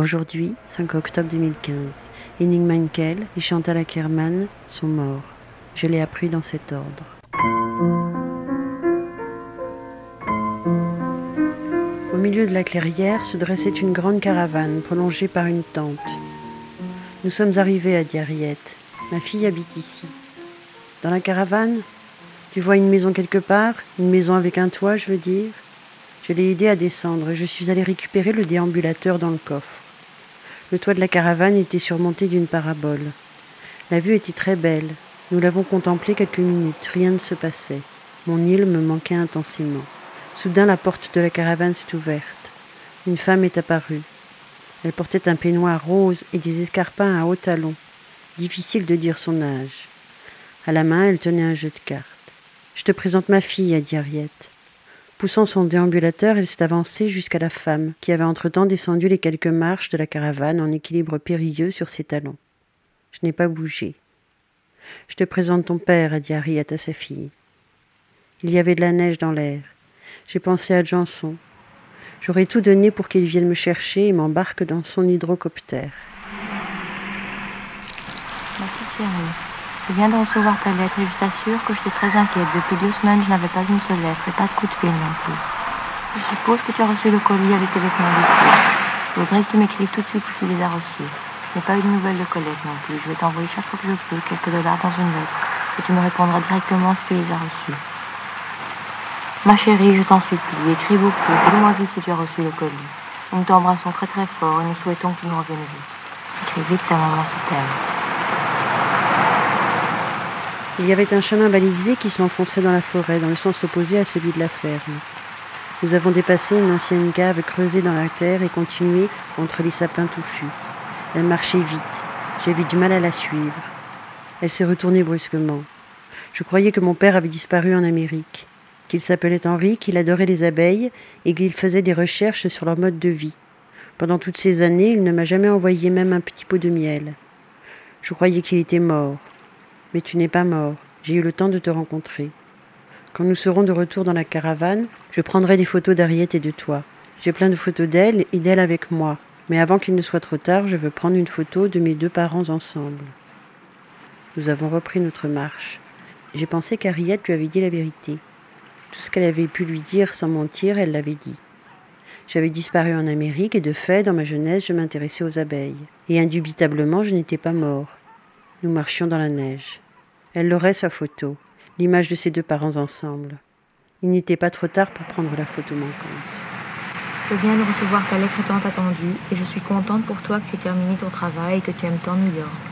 Aujourd'hui, 5 octobre 2015, Henning Mankell et Chantal Ackerman sont morts. Je l'ai appris dans cet ordre. Au milieu de la clairière se dressait une grande caravane prolongée par une tente. Nous sommes arrivés, à Diariette. Ma fille habite ici. Dans la caravane, tu vois une maison quelque part? Une maison avec un toit, je veux dire? Je l'ai aidé à descendre et je suis allé récupérer le déambulateur dans le coffre. Le toit de la caravane était surmonté d'une parabole. La vue était très belle. Nous l'avons contemplée quelques minutes. Rien ne se passait. Mon île me manquait intensément. Soudain, la porte de la caravane s'est ouverte. Une femme est apparue. Elle portait un peignoir rose et des escarpins à hauts talons. Difficile de dire son âge. À la main, elle tenait un jeu de cartes. Je te présente ma fille, a dit Harriet. Poussant son déambulateur, elle s'est avancée jusqu'à la femme, qui avait entre-temps descendu les quelques marches de la caravane en équilibre périlleux sur ses talons. Je n'ai pas bougé. Je te présente ton père, a dit Harriet à sa fille. Il y avait de la neige dans l'air. J'ai pensé à Janson. J'aurais tout donné pour qu'il vienne me chercher et m'embarque dans son hydrocoptère. Je viens de recevoir ta lettre et je t'assure que j'étais très inquiète. Depuis deux semaines, je n'avais pas une seule lettre et pas de coup de fil non plus. Je suppose que tu as reçu le colis avec tes vêtements d'été. Je voudrais que tu m'écrives tout de suite si tu les as reçus. Je n'ai pas eu de nouvelles de Colette non plus. Je vais t'envoyer chaque fois que je peux quelques dollars dans une lettre et tu me répondras directement si tu les as reçus. Ma chérie, je t'en supplie, écris beaucoup. Dis-moi vite si tu as reçu le colis. Nous t'embrassons très très fort et nous souhaitons que tu nous reviennes vite. Écris vite ta maman qui t'aime. Il y avait un chemin balisé qui s'enfonçait dans la forêt, dans le sens opposé à celui de la ferme. Nous avons dépassé une ancienne cave creusée dans la terre et continué entre les sapins touffus. Elle marchait vite. J'avais du mal à la suivre. Elle s'est retournée brusquement. Je croyais que mon père avait disparu en Amérique qu'il s'appelait Henri, qu'il adorait les abeilles et qu'il faisait des recherches sur leur mode de vie. Pendant toutes ces années, il ne m'a jamais envoyé même un petit pot de miel. Je croyais qu'il était mort. Mais tu n'es pas mort. J'ai eu le temps de te rencontrer. Quand nous serons de retour dans la caravane, je prendrai des photos d'Ariette et de toi. J'ai plein de photos d'elle et d'elle avec moi. Mais avant qu'il ne soit trop tard, je veux prendre une photo de mes deux parents ensemble. Nous avons repris notre marche. J'ai pensé qu'Ariette lui avait dit la vérité. Tout ce qu'elle avait pu lui dire sans mentir, elle l'avait dit. J'avais disparu en Amérique et de fait, dans ma jeunesse, je m'intéressais aux abeilles. Et indubitablement, je n'étais pas mort. Nous marchions dans la neige. Elle l'aurait sa photo, l'image de ses deux parents ensemble. Il n'était pas trop tard pour prendre la photo manquante. Je viens de recevoir ta lettre tant attendue et je suis contente pour toi que tu aies terminé ton travail et que tu aimes tant New York.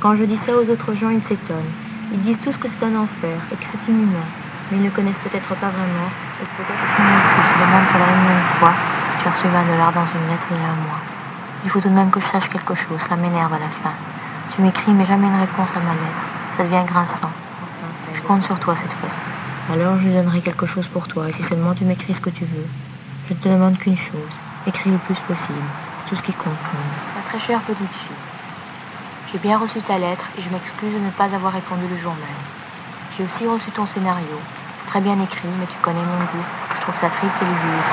Quand je dis ça aux autres gens, ils s'étonnent. Ils disent tous que c'est un enfer et que c'est inhumain mais ils ne connaissent peut-être pas vraiment, et peut-être que nous aussi se pour la énième fois si tu as reçu 20 dollars dans une lettre il y a un mois. Il faut tout de même que je sache quelque chose, ça m'énerve à la fin. Tu m'écris, mais jamais une réponse à ma lettre. Ça devient grinçant. Je compte sur toi cette fois-ci. Alors je donnerai quelque chose pour toi, et si seulement tu m'écris ce que tu veux. Je ne te demande qu'une chose. Écris le plus possible. C'est tout ce qui compte pour moi. Ma très chère petite fille, j'ai bien reçu ta lettre et je m'excuse de ne pas avoir répondu le jour même. J'ai aussi reçu ton scénario. C'est très bien écrit, mais tu connais mon goût. Je trouve ça triste et lugubre.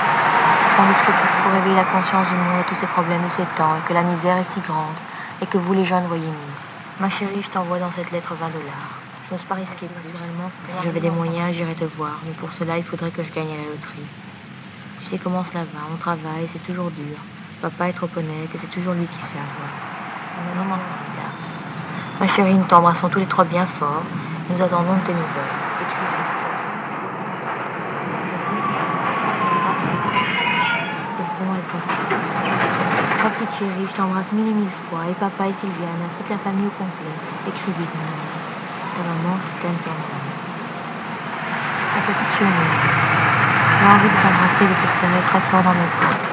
Sans doute que pour réveiller la conscience du monde et tous ces problèmes de ces temps, et que la misère est si grande, et que vous les jeunes voyez mieux. Ma chérie, je t'envoie dans cette lettre 20 dollars. Je n'ose pas risquer, naturellement. Si j'avais des moyens, j'irais te voir, mais pour cela, il faudrait que je gagne à la loterie. Tu sais comment cela va, on travaille, c'est toujours dur. Papa est trop honnête et c'est toujours lui qui se fait avoir. On a un moment Ma chérie, nous t'embrassons tous les trois bien fort. Nous attendons tes nouvelles petite chérie, je t'embrasse mille et mille fois, et papa et Sylviane, que la famille au complet. Écris vite, Ta maman qui t'aime tant. Ma petite chérie, j'ai envie de t'embrasser et de te serrer très fort dans mes bras.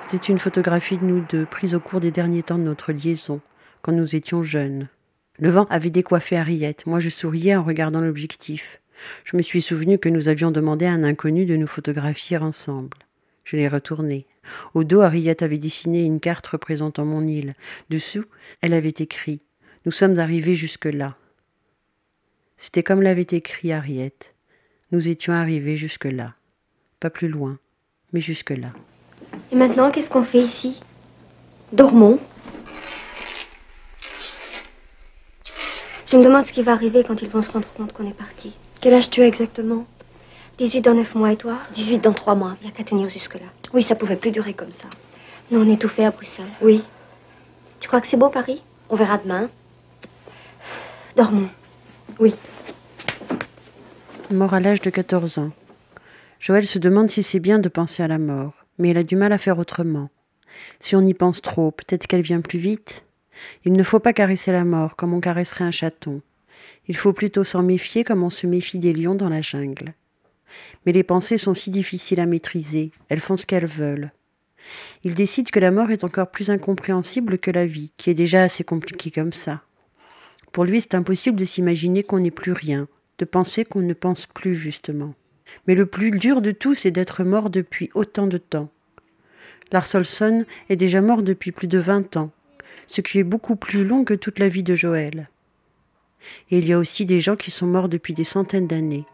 C'était une photographie de nous deux, prise au cours des derniers temps de notre liaison, nous étions jeunes. Le vent avait décoiffé Harriet. Moi, je souriais en regardant l'objectif. Je me suis souvenu que nous avions demandé à un inconnu de nous photographier ensemble. Je l'ai retourné. Au dos, Harriet avait dessiné une carte représentant mon île. Dessous, elle avait écrit Nous sommes arrivés jusque-là. C'était comme l'avait écrit Harriet. Nous étions arrivés jusque-là. Pas plus loin, mais jusque-là. Et maintenant, qu'est-ce qu'on fait ici? Dormons? Je me demande ce qui va arriver quand ils vont se rendre compte qu'on est parti. Quel âge tu as exactement? 18 dans 9 mois et toi? 18 dans 3 mois. Il n'y a qu'à tenir jusque-là. Oui, ça pouvait plus durer comme ça. Nous, on est tout fait à Bruxelles. Oui. Tu crois que c'est beau, Paris? On verra demain. Dormons. Oui. Mort à l'âge de 14 ans. Joël se demande si c'est bien de penser à la mort, mais elle a du mal à faire autrement. Si on y pense trop, peut-être qu'elle vient plus vite. Il ne faut pas caresser la mort comme on caresserait un chaton. Il faut plutôt s'en méfier comme on se méfie des lions dans la jungle. Mais les pensées sont si difficiles à maîtriser, elles font ce qu'elles veulent. Il décide que la mort est encore plus incompréhensible que la vie, qui est déjà assez compliquée comme ça. Pour lui, c'est impossible de s'imaginer qu'on n'est plus rien, de penser qu'on ne pense plus justement. Mais le plus dur de tout, c'est d'être mort depuis autant de temps. Lars Olson est déjà mort depuis plus de vingt ans, ce qui est beaucoup plus long que toute la vie de Joël. Et il y a aussi des gens qui sont morts depuis des centaines d'années.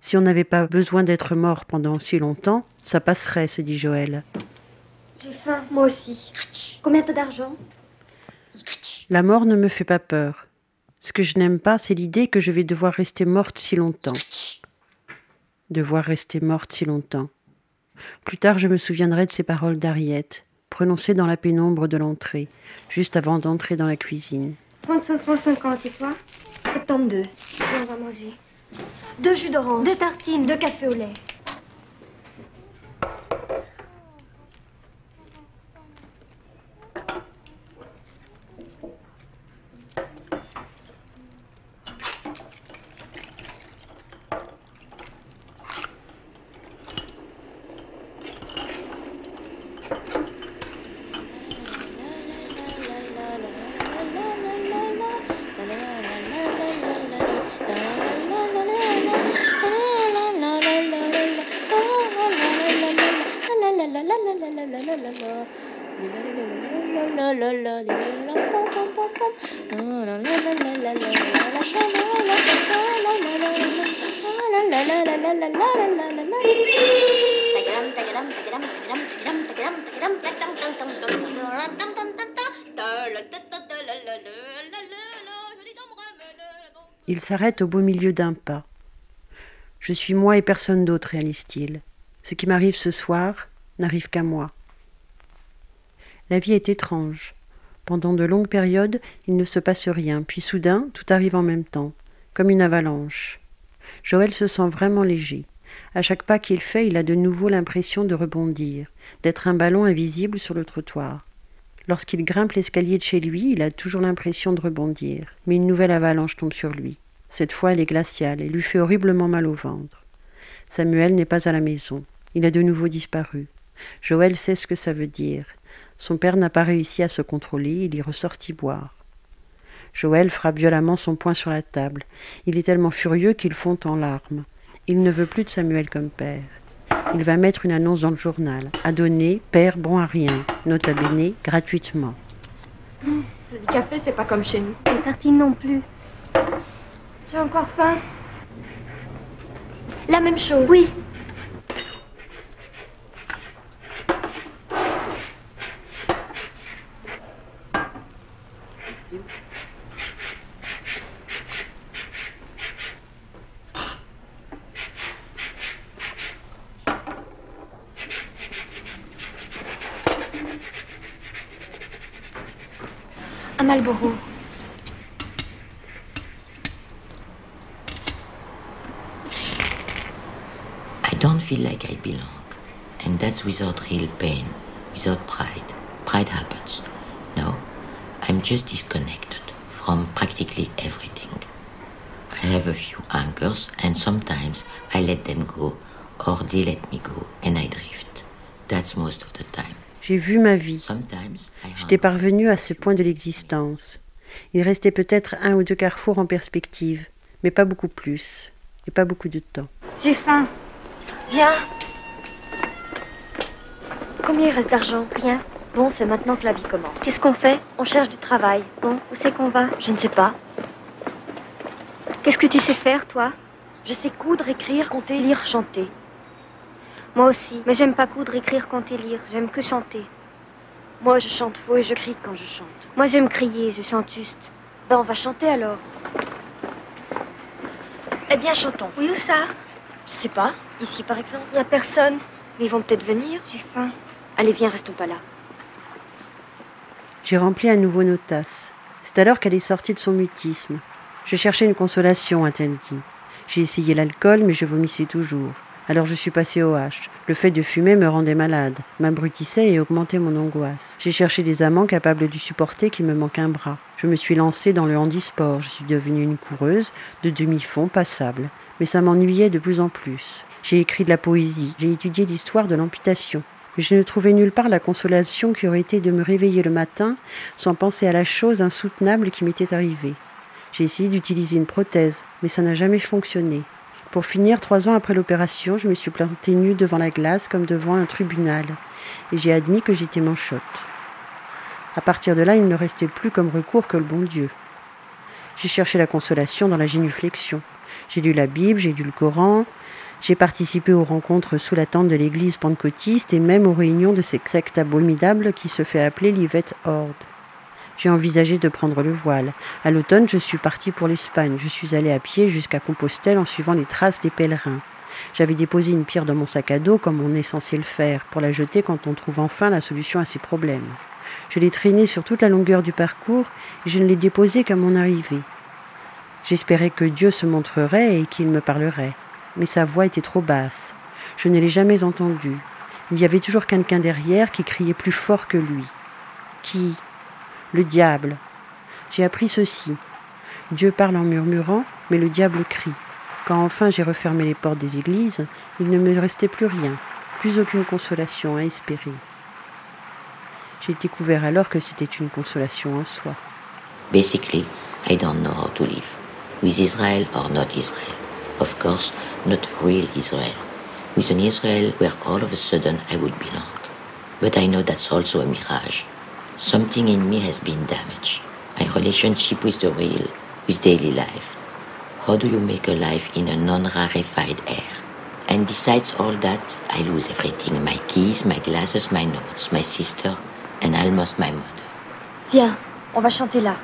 Si on n'avait pas besoin d'être mort pendant si longtemps, ça passerait, se dit Joël. J'ai faim, moi aussi. Combien t'as d'argent? La mort ne me fait pas peur. Ce que je n'aime pas, c'est l'idée que je vais devoir rester morte si longtemps. Devoir rester morte si longtemps. Plus tard, je me souviendrai de ces paroles d'Ariette, prononcées dans la pénombre de l'entrée, juste avant d'entrer dans la cuisine. 35 francs 50, et toi 72. on va manger. Deux jus d'orange. Deux tartines. Deux cafés au lait. Il s'arrête au beau milieu d'un pas. Je suis moi et personne d'autre, réalise-t-il. Ce qui m'arrive ce soir n'arrive qu'à moi. La vie est étrange. Pendant de longues périodes, il ne se passe rien, puis soudain, tout arrive en même temps, comme une avalanche. Joël se sent vraiment léger. À chaque pas qu'il fait, il a de nouveau l'impression de rebondir, d'être un ballon invisible sur le trottoir. Lorsqu'il grimpe l'escalier de chez lui, il a toujours l'impression de rebondir, mais une nouvelle avalanche tombe sur lui. Cette fois, elle est glaciale et lui fait horriblement mal au ventre. Samuel n'est pas à la maison. Il a de nouveau disparu. Joël sait ce que ça veut dire. Son père n'a pas réussi à se contrôler, il y ressortit boire. Joël frappe violemment son poing sur la table. Il est tellement furieux qu'il fond en larmes. Il ne veut plus de Samuel comme père. Il va mettre une annonce dans le journal. À donner, père bon à rien, nota bene, gratuitement. Le café, c'est pas comme chez nous. Les tartines non plus. J'ai encore faim. La même chose. Oui. I don't feel like I belong. And that's without real pain, without pride. Pride happens. No, I'm just disconnected from practically everything. I have a few anchors, and sometimes I let them go, or they let me go, and I drift. That's most of the time. J'ai vu ma vie. J'étais parvenu à ce point de l'existence. Il restait peut-être un ou deux carrefours en perspective, mais pas beaucoup plus, et pas beaucoup de temps. J'ai faim. Viens. Combien il reste d'argent? Rien. Bon, c'est maintenant que la vie commence. Qu'est-ce qu'on fait? On cherche du travail. Bon, où c'est qu'on va? Je ne sais pas. Qu'est-ce que tu sais faire, toi? Je sais coudre, écrire, compter, lire, chanter. Moi aussi. Mais j'aime pas coudre, écrire, compter, lire. J'aime que chanter. Moi, je chante faux et je crie quand je chante. Moi, j'aime crier, je chante juste. Ben, on va chanter alors. Eh bien, chantons. Oui, où ça? Je sais pas. Ici, par exemple. Y a personne. Ils vont peut-être venir. J'ai faim. Allez, viens, restons pas là. J'ai rempli à nouveau nos tasses. C'est alors qu'elle est sortie de son mutisme. Je cherchais une consolation, a-t-elle dit. J'ai essayé l'alcool, mais je vomissais toujours. Alors je suis passé au H. Le fait de fumer me rendait malade, m'abrutissait et augmentait mon angoisse. J'ai cherché des amants capables de supporter qu'il me manque un bras. Je me suis lancée dans le handisport. Je suis devenue une coureuse de demi-fond passable. Mais ça m'ennuyait de plus en plus. J'ai écrit de la poésie. J'ai étudié l'histoire de l'amputation. Je ne trouvais nulle part la consolation qui aurait été de me réveiller le matin sans penser à la chose insoutenable qui m'était arrivée. J'ai essayé d'utiliser une prothèse, mais ça n'a jamais fonctionné. Pour finir, trois ans après l'opération, je me suis plantée nue devant la glace comme devant un tribunal, et j'ai admis que j'étais manchotte. À partir de là, il ne restait plus comme recours que le bon Dieu. J'ai cherché la consolation dans la génuflexion. J'ai lu la Bible, j'ai lu le Coran, j'ai participé aux rencontres sous la tente de l'église pentecôtiste et même aux réunions de cette secte abominable qui se fait appeler l'Yvette Horde. J'ai envisagé de prendre le voile. À l'automne, je suis partie pour l'Espagne. Je suis allée à pied jusqu'à Compostelle en suivant les traces des pèlerins. J'avais déposé une pierre dans mon sac à dos comme on est censé le faire, pour la jeter quand on trouve enfin la solution à ses problèmes. Je l'ai traînée sur toute la longueur du parcours et je ne l'ai déposée qu'à mon arrivée. J'espérais que Dieu se montrerait et qu'il me parlerait, mais sa voix était trop basse. Je ne l'ai jamais entendue. Il y avait toujours quelqu'un derrière qui criait plus fort que lui. Qui? Le diable. J'ai appris ceci. Dieu parle en murmurant, mais le diable crie. Quand enfin j'ai refermé les portes des églises, il ne me restait plus rien, plus aucune consolation à espérer. J'ai découvert alors que c'était une consolation en soi. Basically, I don't know how to live. With Israel or not Israel. Of course, not real Israel. With an Israel where all of a sudden I would belong. But I know that's also a mirage. Something in me has been damaged. My relationship with the real, with daily life. How do you make a life in a non-rarefied air? And besides all that, I lose everything. My keys, my glasses, my notes, my sister, and almost my mother. Viens, on va chanter là.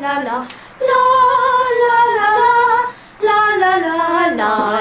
la la